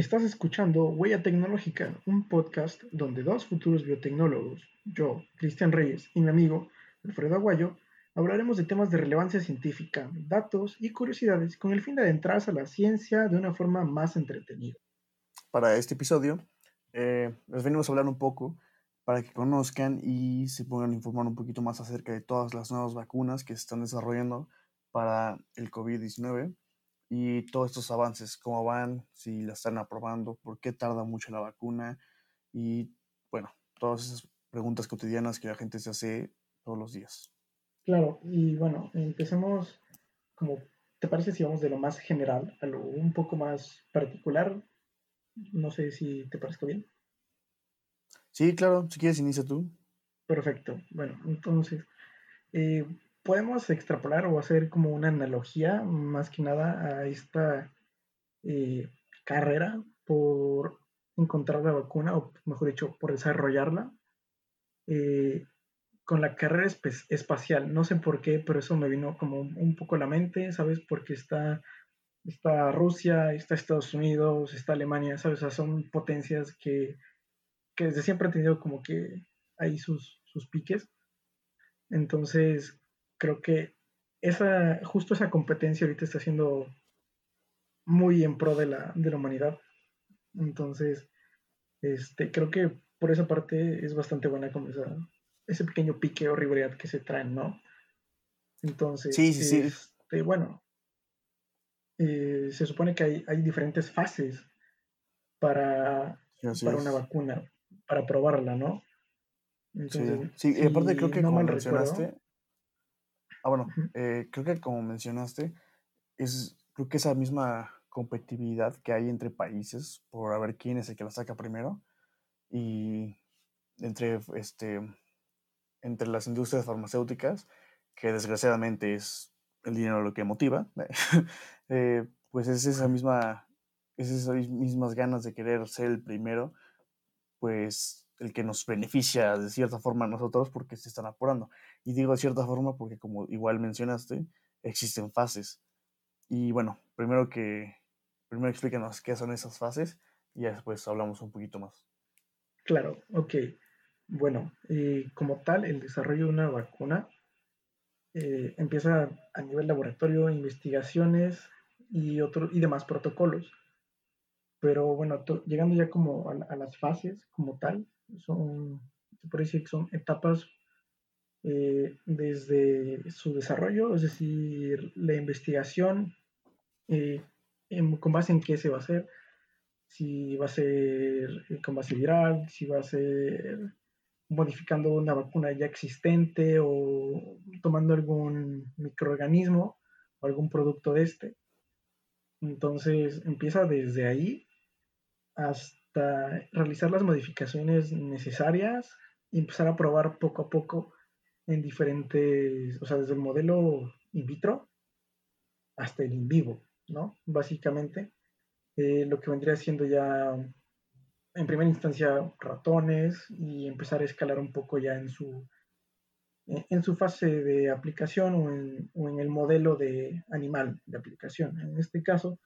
Estás escuchando Huella Tecnológica, un podcast donde dos futuros biotecnólogos, yo, Cristian Reyes, y mi amigo, Alfredo Aguayo, hablaremos de temas de relevancia científica, datos y curiosidades con el fin de adentrarse a la ciencia de una forma más entretenida. Para este episodio, eh, les venimos a hablar un poco para que conozcan y se a informar un poquito más acerca de todas las nuevas vacunas que se están desarrollando para el COVID-19 y todos estos avances, cómo van, si la están aprobando, por qué tarda mucho la vacuna y bueno, todas esas preguntas cotidianas que la gente se hace todos los días. Claro, y bueno, empecemos como, ¿te parece si vamos de lo más general a lo un poco más particular? No sé si te parezca bien. Sí, claro, si quieres inicia tú. Perfecto, bueno, entonces, eh, podemos extrapolar o hacer como una analogía más que nada a esta eh, carrera por encontrar la vacuna, o mejor dicho, por desarrollarla, eh, con la carrera espacial. No sé por qué, pero eso me vino como un poco a la mente, ¿sabes? Porque está, está Rusia, está Estados Unidos, está Alemania, ¿sabes? O sea, son potencias que, que desde siempre han tenido como que ahí sus, sus piques. Entonces, creo que esa, justo esa competencia ahorita está siendo muy en pro de la, de la humanidad. Entonces, este, creo que por esa parte es bastante buena como ese pequeño pique o rivalidad que se traen, ¿no? Entonces, sí, sí, sí. Este, bueno, eh, se supone que hay, hay diferentes fases para, para una vacuna, para probarla, ¿no? Entonces, sí, y aparte creo que como mencionaste, Ah, bueno, eh, creo que como mencionaste, es creo que esa misma competitividad que hay entre países por a ver quién es el que la saca primero y entre este entre las industrias farmacéuticas que desgraciadamente es el dinero lo que motiva eh, pues es esa misma es esas mismas ganas de querer ser el primero pues el que nos beneficia de cierta forma a nosotros porque se están apurando. Y digo de cierta forma porque como igual mencionaste, existen fases. Y bueno, primero que primero explícanos qué son esas fases y después hablamos un poquito más. Claro, ok. Bueno, eh, como tal, el desarrollo de una vacuna eh, empieza a nivel laboratorio, investigaciones y, otro, y demás protocolos. Pero bueno, llegando ya como a, las fases como tal, son, se puede decir que son etapas eh, desde su desarrollo, es decir, la investigación, eh, con base en qué se va a hacer, si va a ser eh, con base viral, si va a ser modificando una vacuna ya existente o tomando algún microorganismo o algún producto de este. Entonces empieza desde ahí hasta realizar las modificaciones necesarias y empezar a probar poco a poco en diferentes, o sea, desde el modelo in vitro hasta el in vivo, ¿no? Básicamente, eh, lo que vendría siendo ya en primera instancia ratones y empezar a escalar un poco ya en su, en su fase de aplicación o en, o en el modelo de animal de aplicación. En este caso,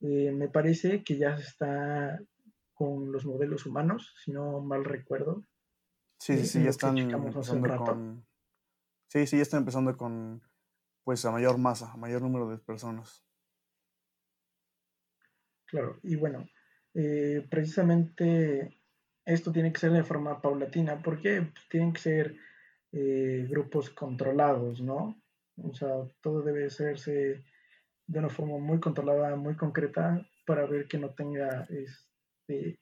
eh, me parece que ya se está con los modelos humanos, si no mal recuerdo. Sí, sí, sí, ya están empezando con... Sí, sí, ya están empezando con, pues, a mayor masa, a mayor número de personas. Claro, y bueno, eh, precisamente esto tiene que ser de forma paulatina, porque pues, tienen que ser eh, grupos controlados, ¿no? O sea, todo debe hacerse de una forma muy controlada, muy concreta, para ver que no tenga este,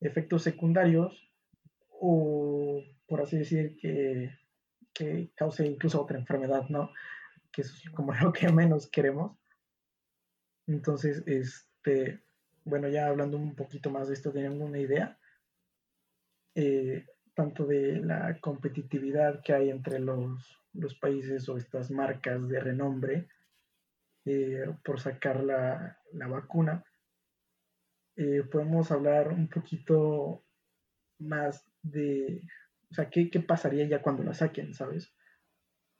efectos secundarios o, por así decir, que, que cause incluso otra enfermedad, ¿no? Que es como lo que menos queremos. Entonces, este, bueno, ya hablando un poquito más de esto, teniendo una idea, eh, tanto de la competitividad que hay entre los, los países o estas marcas de renombre eh, por sacar la, la vacuna, eh, podemos hablar un poquito más de, o sea, ¿qué, pasaría ya cuando la saquen, ¿sabes?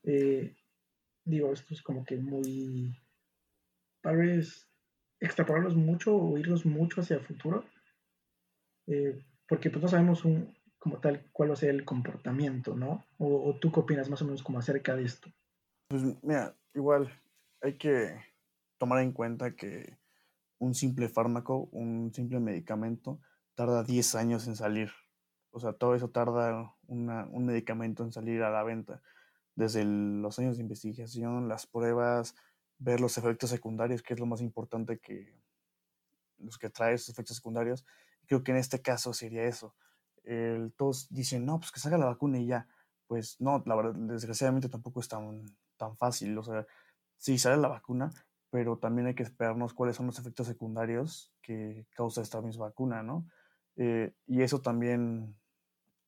Eh, digo, esto es como que muy, tal vez extrapolarlos mucho o irnos mucho hacia el futuro, eh, porque pues no sabemos un, como tal cuál va a ser el comportamiento, ¿no? O, o, tú qué opinas más o menos como acerca de esto. Pues mira, igual hay que tomar en cuenta que un simple fármaco, un simple medicamento, tarda 10 años en salir. O sea, todo eso tarda un medicamento en salir a la venta. Desde los años de investigación, las pruebas, ver los efectos secundarios, que es lo más importante que los que trae esos efectos secundarios. Creo que en este caso sería eso. todos dicen, no, pues que salga la vacuna y ya. Pues no, la verdad, desgraciadamente tampoco es tan, tan fácil. O sea, sí sale la vacuna, pero también hay que esperarnos cuáles son los efectos secundarios que causa esta misma vacuna, ¿no? Eh, y eso también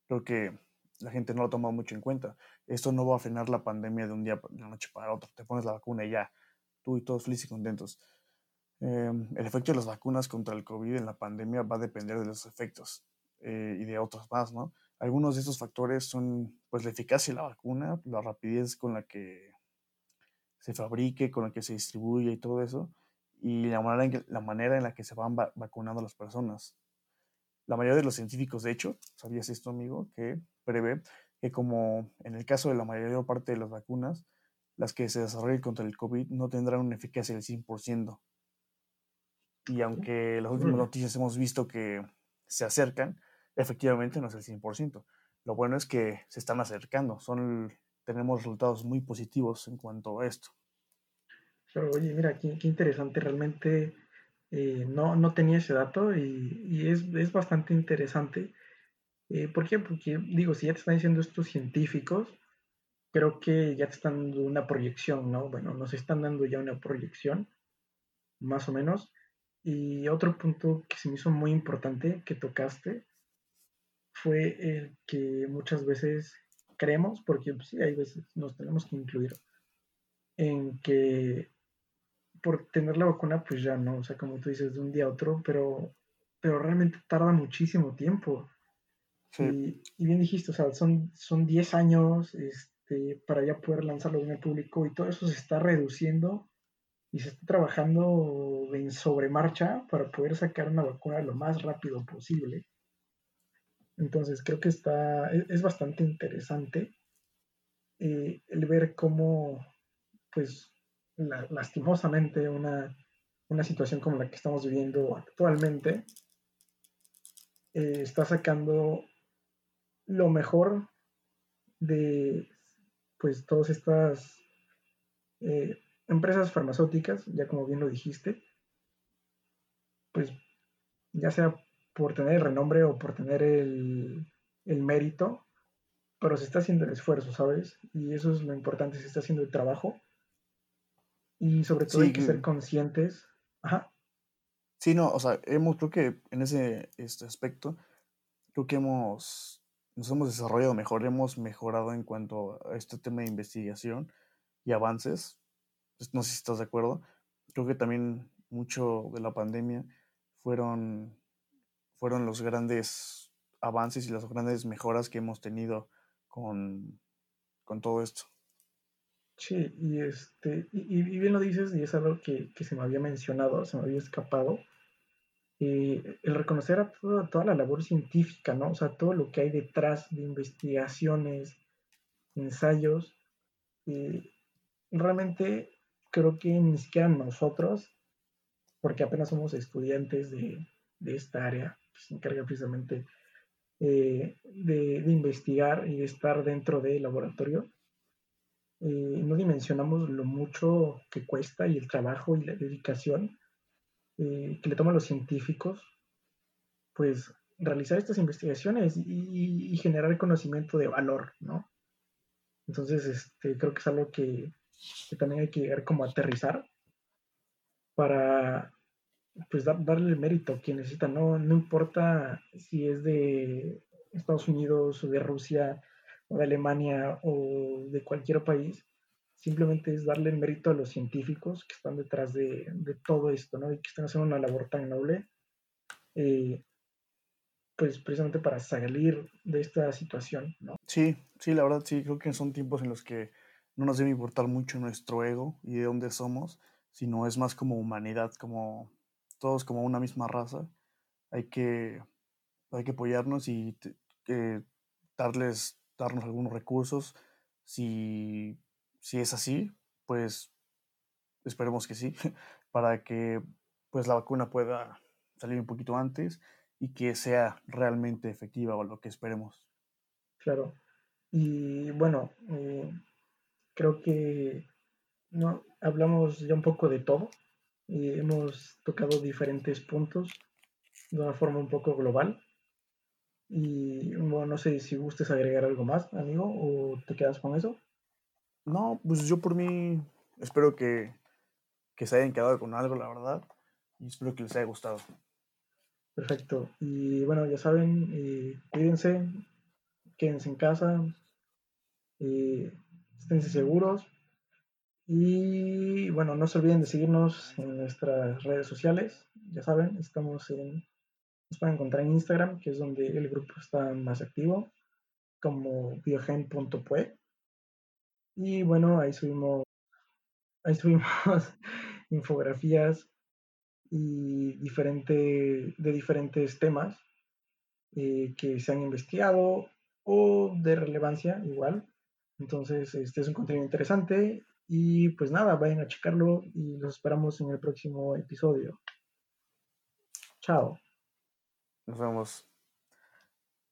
creo que la gente no lo toma mucho en cuenta. Esto no va a frenar la pandemia de un día de la noche para otro. Te pones la vacuna y ya, tú y todos felices y contentos. Em, el efecto de las vacunas contra el COVID en la pandemia va a depender de los efectos eh, y de otros más, ¿no? Algunos de estos factores son, pues, la eficacia de la vacuna, la rapidez con la que se fabrique, con la que se distribuye y todo eso, y la manera en, que, la manera en la que se van vacunando las personas. La mayoría de los científicos, de hecho, ¿sabías esto, amigo? Que prevé que como en el caso de la mayoría parte de las vacunas, las que se desarrollen contra el COVID no tendrán una eficacia del 100%. Y aunque las últimas noticias hemos visto que se acercan, efectivamente no es el 100%. Lo bueno es que se están acercando, son tenemos resultados muy positivos en cuanto a esto. Pero oye, mira, qué, interesante, realmente eh, no, no tenía ese dato y, es, es, bastante interesante. Eh, ¿Por qué? Porque digo, si ya te están diciendo estos científicos, creo que ya te están dando una proyección, ¿no? Bueno, nos están dando ya una proyección, más o menos. Y otro punto que se me hizo muy importante que tocaste fue el que muchas veces creemos, porque pues, sí, hay veces nos tenemos que incluir en que por tener la vacuna, pues ya no, o sea, como tú dices, de un día a otro, pero, pero realmente tarda muchísimo tiempo. Y, bien dijiste, o sea, son, son 10 años este, para ya poder lanzarlo en el público y todo eso se está reduciendo y se está trabajando en sobremarcha para poder sacar una vacuna lo más rápido posible. Entonces creo que está, e, es, bastante interesante eh, el ver cómo, pues, lastimosamente una, situación como la que estamos viviendo actualmente eh, está sacando lo mejor de, pues, todas estas eh, empresas farmacéuticas, ya como bien lo dijiste, pues, ya sea por tener el renombre o por tener el, mérito, pero se está haciendo el esfuerzo, ¿sabes? Y eso es lo importante, se está haciendo el trabajo. Y sobre todo hay que ser conscientes. Ajá. Sí, no, o sea, hemos, creo que en ese este aspecto, creo que hemos, nos hemos desarrollado mejor, hemos mejorado en cuanto a este tema de investigación y avances. Pues, no sé si estás de acuerdo. Creo que también mucho de la pandemia fueron fueron los grandes avances y las grandes mejoras que hemos tenido con, todo esto. Sí, y, este, y, bien lo dices, y es algo que, se me había mencionado, se me había escapado, eh, el reconocer a toda, toda, la labor científica, ¿no? O sea, todo lo que hay detrás de investigaciones, ensayos, eh, realmente creo que ni siquiera nosotros, porque apenas somos estudiantes de, de esta área, se encarga precisamente eh, de, investigar y de estar dentro del laboratorio. Eh, no dimensionamos lo mucho que cuesta y el trabajo y la dedicación eh, que le toman los científicos, pues realizar estas investigaciones y, generar conocimiento de valor, ¿no? Entonces, este, creo que es algo que, que también hay que llegar como a aterrizar para pues darle el mérito a quien necesita, no, no importa si es de Estados Unidos o de Rusia o de Alemania o de cualquier país, simplemente es darle el mérito a los científicos que están detrás de, todo esto, ¿no? Y que están haciendo una labor tan noble, eh, pues precisamente para salir de esta situación, ¿no? Sí, sí, la verdad sí, creo que son tiempos en los que no nos debe importar mucho nuestro ego y de dónde somos, sino es más como humanidad, como todos como una misma raza, hay que, hay que apoyarnos y darles, darnos algunos recursos. Si, si es así, pues esperemos que sí, para que pues la vacuna pueda salir un poquito antes y que sea realmente efectiva o lo que esperemos. Claro. Y bueno, eh, creo que no hablamos ya un poco de todo. y hemos tocado diferentes puntos de una forma un poco global. Y bueno, no sé si gustes agregar algo más, amigo, o te quedas con eso. No, pues yo por mí espero que, que se hayan quedado con algo, la verdad, y espero que les haya gustado. Perfecto. Y bueno, ya saben, eh, cuídense, quédense en casa, eh, esténse seguros. Y bueno, no se olviden de seguirnos en nuestras redes sociales. Ya saben, estamos en nos pueden encontrar en Instagram, que es donde el grupo está más activo, como biogen.pue. Y bueno, ahí subimos, ahí subimos infografías y diferente, de diferentes temas eh, que se han investigado o de relevancia igual. Entonces, este es un contenido interesante y pues nada, vayan a checarlo y los esperamos en el próximo episodio. Chao. Nos vemos.